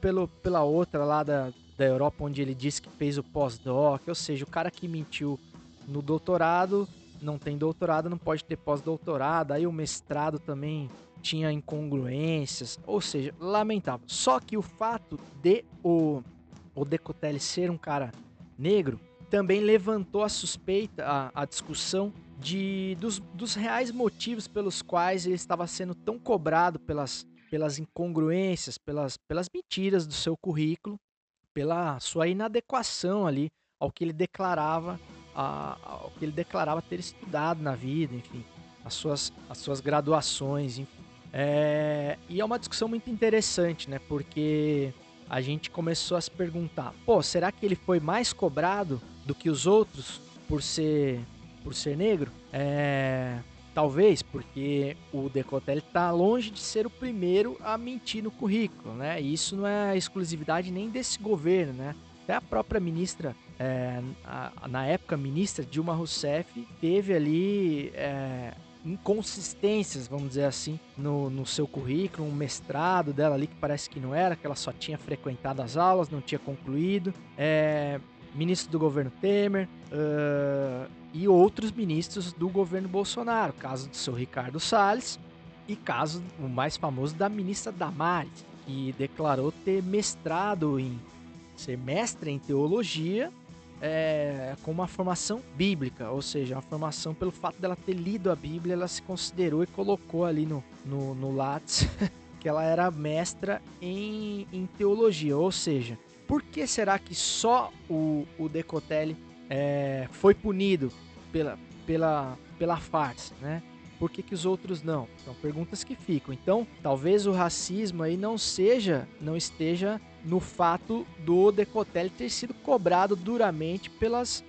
pelo, pela outra lá da, da Europa, onde ele disse que fez o pós-doc, ou seja, o cara que mentiu no doutorado, não tem doutorado, não pode ter pós-doutorado, aí o mestrado também tinha incongruências, ou seja, lamentável. Só que o fato de o, o Decotelli ser um cara negro também levantou a suspeita, a, a discussão de, dos, dos reais motivos pelos quais ele estava sendo tão cobrado pelas, pelas incongruências, pelas, pelas mentiras do seu currículo, pela sua inadequação ali ao que ele declarava, a, ao que ele declarava ter estudado na vida, enfim, as suas, as suas graduações, enfim. É, e é uma discussão muito interessante, né? Porque a gente começou a se perguntar: pô, será que ele foi mais cobrado do que os outros por ser por ser negro? É, talvez porque o Decotelli está longe de ser o primeiro a mentir no currículo, né? E isso não é exclusividade nem desse governo, né? Até a própria ministra, é, a, na época ministra Dilma Rousseff, teve ali é, inconsistências, vamos dizer assim, no, no seu currículo, um mestrado dela ali que parece que não era, que ela só tinha frequentado as aulas, não tinha concluído. É, ministro do governo Temer uh, e outros ministros do governo Bolsonaro, caso do seu Ricardo Salles e caso o mais famoso da ministra Damares, que declarou ter mestrado em ser mestre em teologia é, com uma formação bíblica, ou seja, uma formação pelo fato dela ter lido a Bíblia, ela se considerou e colocou ali no, no, no Lattes que ela era mestra em, em teologia, ou seja, por que será que só o, o Decotelli é, foi punido pela, pela, pela farsa, né? Por que, que os outros não? São perguntas que ficam. Então, talvez o racismo aí não seja, não esteja no fato do Decotelli ter sido cobrado duramente pelas,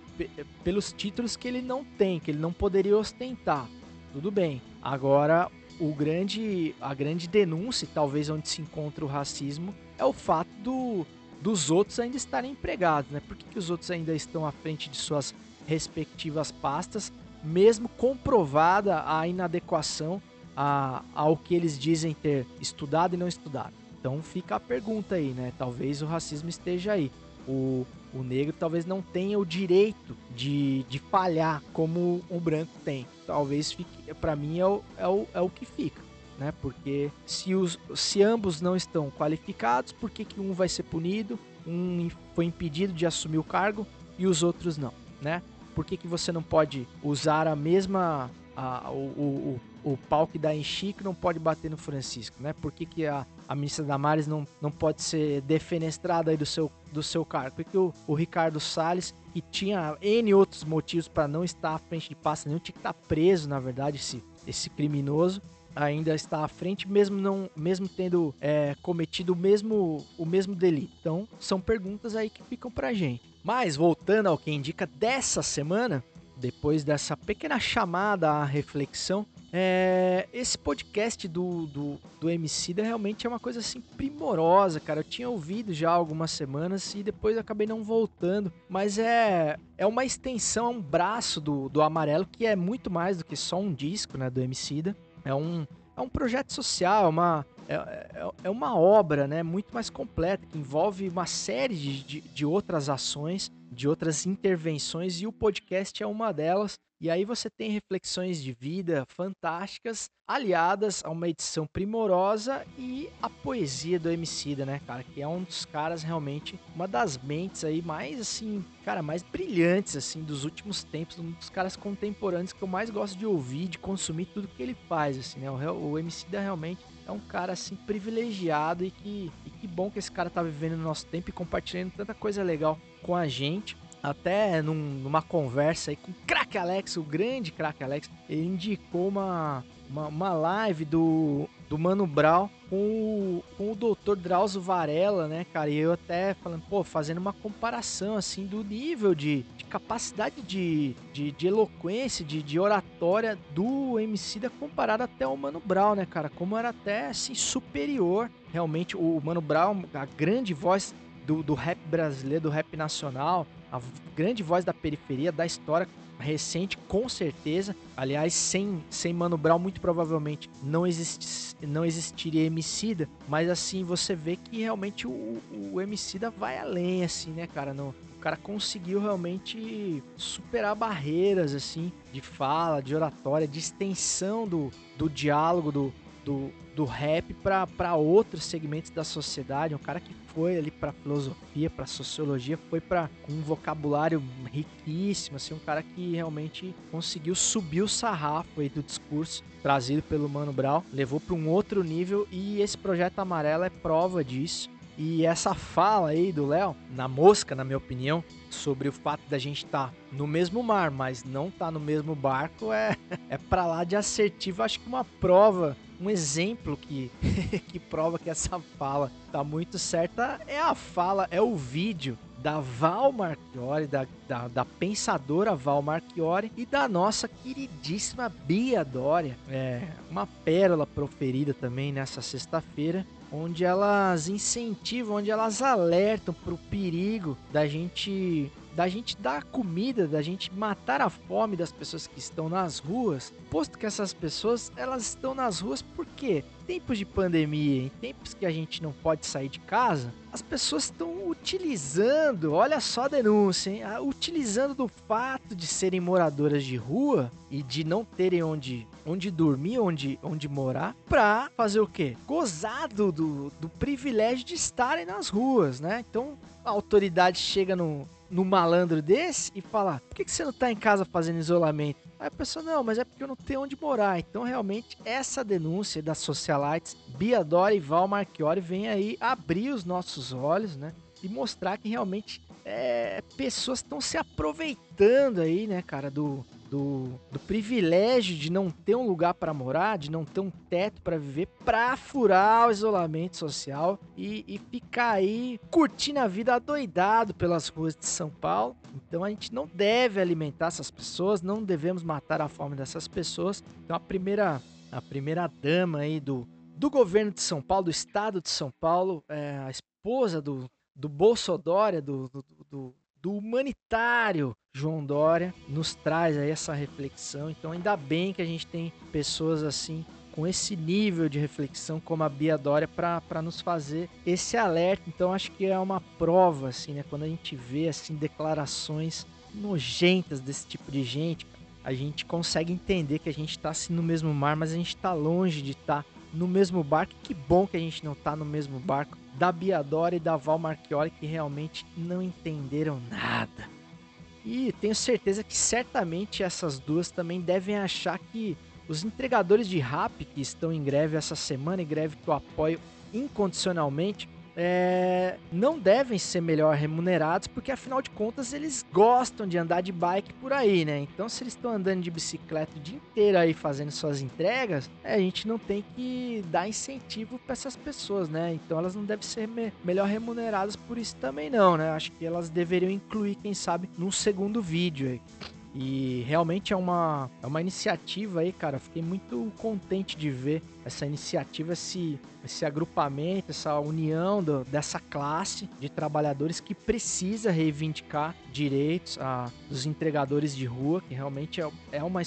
pelos títulos que ele não tem, que ele não poderia ostentar. Tudo bem. Agora, o grande, a grande denúncia, talvez onde se encontra o racismo, é o fato do, dos outros ainda estarem empregados, né? Por que, que os outros ainda estão à frente de suas respectivas pastas, mesmo comprovada a inadequação a, ao que eles dizem ter estudado e não estudado? Então fica a pergunta aí, né? Talvez o racismo esteja aí. O, o negro talvez não tenha o direito de, de falhar como o branco tem. Talvez fique, para mim é o, é, o, é o que fica né? Porque se, os, se ambos não estão qualificados, por que, que um vai ser punido, um foi impedido de assumir o cargo e os outros não, né? Por que, que você não pode usar a mesma a- o, o, o, pau que dá em Chico não pode bater no Francisco, né? Por que, que a, a ministra Damares não, não pode ser defenestrada aí do seu, do seu cargo? Porque o, o Ricardo Salles, que tinha N outros motivos para não estar à frente de pasta nenhum, tinha que estar preso, na verdade, esse, esse criminoso ainda está à frente, mesmo não, mesmo tendo é, cometido o mesmo, o mesmo delito. Então, são perguntas aí que ficam pra gente. Mas voltando ao que indica dessa semana, depois dessa pequena chamada à reflexão, é, esse podcast do, do, do Emicida realmente é uma coisa assim primorosa, cara. Eu tinha ouvido já algumas semanas e depois acabei não voltando. Mas é, é uma extensão, é um braço do, do Amarelo que é muito mais do que só um disco né, do Emicida. É um, é um projeto social, é uma, é, é, é uma obra né, muito mais completa, que envolve uma série de, de, de outras ações, de outras intervenções, e o podcast é uma delas. E aí você tem reflexões de vida fantásticas, aliadas a uma edição primorosa e a poesia do Emicida, né, cara? Que é um dos caras realmente, uma das mentes aí mais, assim, cara, mais brilhantes, assim, dos últimos tempos, um dos caras contemporâneos que eu mais gosto de ouvir, de consumir tudo que ele faz, assim, né? O, o Emicida realmente é um cara, assim, privilegiado e que, e que bom que esse cara tá vivendo no nosso tempo e compartilhando tanta coisa legal com a gente até num- numa conversa aí com o Crack Alex, o grande Crack Alex, ele indicou uma, uma, uma live do, do Mano Brown com o, com o Dr. Drauzio Varela, né, cara? E eu até falando, pô, fazendo uma comparação, assim, do nível de, de capacidade de, de, de eloquência, de, de oratória do Emicida comparado até ao Mano Brown, né, cara? Como era até, assim, superior. Realmente, o Mano Brown, a grande voz do, do rap brasileiro, do rap nacional, a grande voz da periferia, da história recente, com certeza. Aliás, sem, sem Mano Brown, muito provavelmente não, existe, não existiria Emicida, mas assim, você vê que realmente o, o Emicida vai além, assim, né, cara? No, o cara conseguiu realmente superar barreiras, assim, de fala, de oratória, de extensão do, do diálogo, do, do, do rap para outros segmentos da sociedade. Um cara que foi ali para filosofia, para sociologia, foi para um vocabulário riquíssimo, assim, um cara que realmente conseguiu subir o sarrafo aí do discurso trazido pelo Mano Brown, levou para um outro nível e esse projeto amarelo é prova disso. E essa fala aí do Léo, na mosca, na minha opinião, sobre o fato da gente estar no mesmo mar, mas não estar no mesmo barco, é, é pra lá de assertivo. Acho que uma prova, um exemplo que, que prova que essa fala tá muito certa é a fala, é o vídeo da Val Marchiori, da, da, da pensadora Val Marchiori e da nossa queridíssima Bia Dória. É uma pérola proferida também nessa sexta-feira onde elas incentivam, onde elas alertam para o perigo da gente da gente dar comida, da gente matar a fome das pessoas que estão nas ruas, posto que essas pessoas elas estão nas ruas porque tempos de pandemia, em tempos que a gente não pode sair de casa, as pessoas estão utilizando, olha só a denúncia, hein? Ah, utilizando do fato de serem moradoras de rua e de não terem onde, onde dormir, onde, onde morar, pra fazer o quê? Gozar do, do, do privilégio de estarem nas ruas, né? Então a autoridade chega no, no malandro desse e fala: por que, que você não tá em casa fazendo isolamento? Aí a pessoa, não, mas é porque eu não tenho onde morar. Então, realmente, essa denúncia das socialites, Bia Dora e Val Marchiori, vem aí abrir os nossos olhos, né? E mostrar que realmente é, pessoas estão se aproveitando aí, né, cara, do, do, do privilégio de não ter um lugar para morar, de não ter um teto para viver, pra furar o isolamento social e, e ficar aí curtindo a vida adoidado pelas ruas de São Paulo. Então a gente não deve alimentar essas pessoas, não devemos matar a fome dessas pessoas. Então a primeira, a primeira dama aí do, do governo de São Paulo, do estado de São Paulo, é a esposa do, do Bolsodória, do, do, do humanitário João Dória, nos traz aí essa reflexão. Então, ainda bem que a gente tem pessoas assim, com esse nível de reflexão, como a Bia Dória, para nos fazer esse alerta. Então, acho que é uma prova, assim, né? Quando a gente vê, assim, declarações nojentas desse tipo de gente, a gente consegue entender que a gente está assim, no mesmo mar, mas a gente está longe de estar no mesmo barco. Que bom que a gente não está no mesmo barco da Bia Dória e da Val Marchiori, que realmente não entenderam nada. E tenho certeza que certamente essas duas também devem achar que os entregadores de rap que estão em greve essa semana, em greve que eu apoio incondicionalmente, é, não devem ser melhor remunerados, porque afinal de contas eles gostam de andar de bike por aí, né? Então, se eles estão andando de bicicleta o dia inteiro aí fazendo suas entregas, é, a gente não tem que dar incentivo para essas pessoas, né? Então, elas não devem ser me melhor remuneradas por isso também, não, né? Acho que elas deveriam incluir, quem sabe, num segundo vídeo aí. E realmente é uma, é uma iniciativa aí, cara. Fiquei muito contente de ver essa iniciativa, esse, esse agrupamento, essa união do, dessa classe de trabalhadores que precisa reivindicar direitos a, dos entregadores de rua, que realmente é, é uma,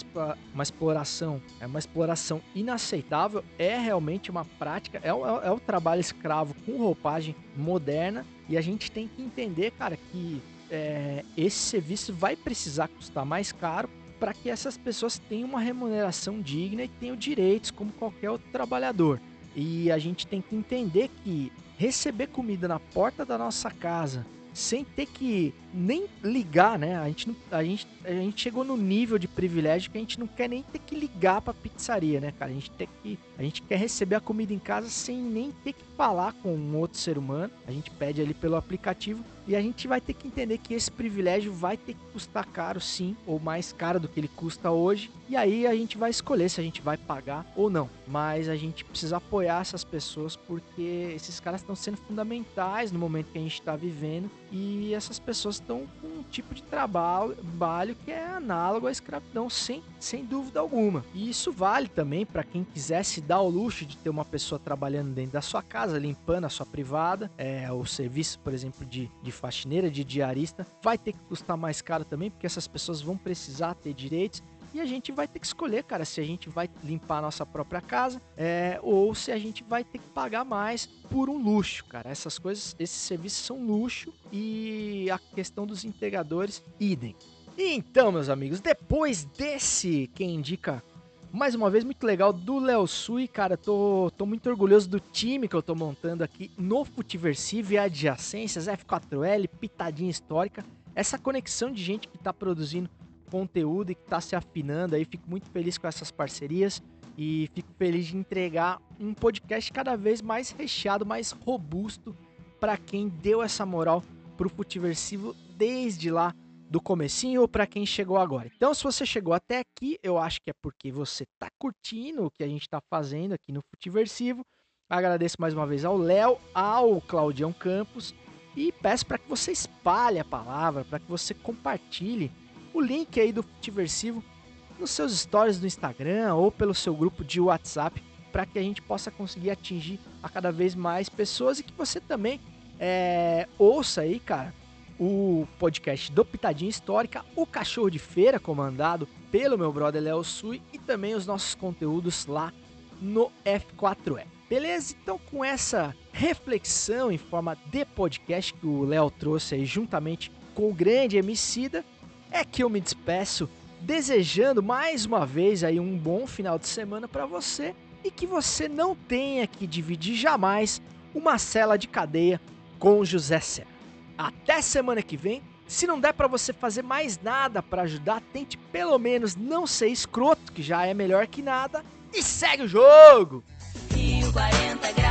uma exploração, é uma exploração inaceitável, é realmente uma prática, é, é, é o trabalho escravo com roupagem moderna. E a gente tem que entender, cara, que é, esse serviço vai precisar custar mais caro para que essas pessoas tenham uma remuneração digna e tenham direitos como qualquer outro trabalhador. E a gente tem que entender que receber comida na porta da nossa casa sem ter que nem ligar, né? A gente, a, gente, a gente chegou no nível de privilégio que a gente não quer nem ter que ligar pra pizzaria, né, cara? A gente, tem que, a gente quer receber a comida em casa sem nem ter que falar com um outro ser humano. A gente pede ali pelo aplicativo e a gente vai ter que entender que esse privilégio vai ter que custar caro, sim, ou mais caro do que ele custa hoje. E aí a gente vai escolher se a gente vai pagar ou não. Mas a gente precisa apoiar essas pessoas porque esses caras estão sendo fundamentais no momento que a gente está vivendo e essas pessoas estão com tipo de trabalho que é análogo à escravidão, sem, sem dúvida alguma. E isso vale também para quem quisesse dar o luxo de ter uma pessoa trabalhando dentro da sua casa, limpando a sua privada, é, o serviço, por exemplo, de, de faxineira, de diarista, vai ter que custar mais caro também, porque essas pessoas vão precisar ter direitos e a gente vai ter que escolher, cara, se a gente vai limpar a nossa própria casa é, ou se a gente vai ter que pagar mais por um luxo, cara. Essas coisas, esses serviços são luxo e a questão dos entregadores, idem. Então, meus amigos, depois desse quem indica mais uma vez muito legal do Léo Sui, cara, tô, tô muito orgulhoso do time que eu tô montando aqui no Futiversivo e adjacências, F4L, pitadinha histórica, essa conexão de gente que tá produzindo conteúdo e que está se afinando aí. Fico muito feliz com essas parcerias e fico feliz de entregar um podcast cada vez mais recheado, mais robusto para quem deu essa moral pro Futiversivo desde lá do comecinho ou para quem chegou agora. Então, se você chegou até aqui, eu acho que é porque você tá curtindo o que a gente está fazendo aqui no Futiversivo. Agradeço mais uma vez ao Léo, ao Claudião Campos e peço para que você espalhe a palavra, para que você compartilhe o link aí do Futiversivo nos seus stories do Instagram ou pelo seu grupo de WhatsApp para que a gente possa conseguir atingir a cada vez mais pessoas e que você também é, ouça aí, cara, o podcast do Pitadinha Histórica, o Cachorro de Feira, comandado pelo meu brother Léo Sui e também os nossos conteúdos lá no F4E. Beleza? Então, com essa reflexão em forma de podcast que o Léo trouxe aí juntamente com o grande Emicida, é que eu me despeço desejando mais uma vez aí um bom final de semana para você e que você não tenha que dividir jamais uma cela de cadeia com José Serra. Até semana que vem. Se não der para você fazer mais nada para ajudar, tente pelo menos não ser escroto, que já é melhor que nada, e segue o jogo. Rio 40 graus,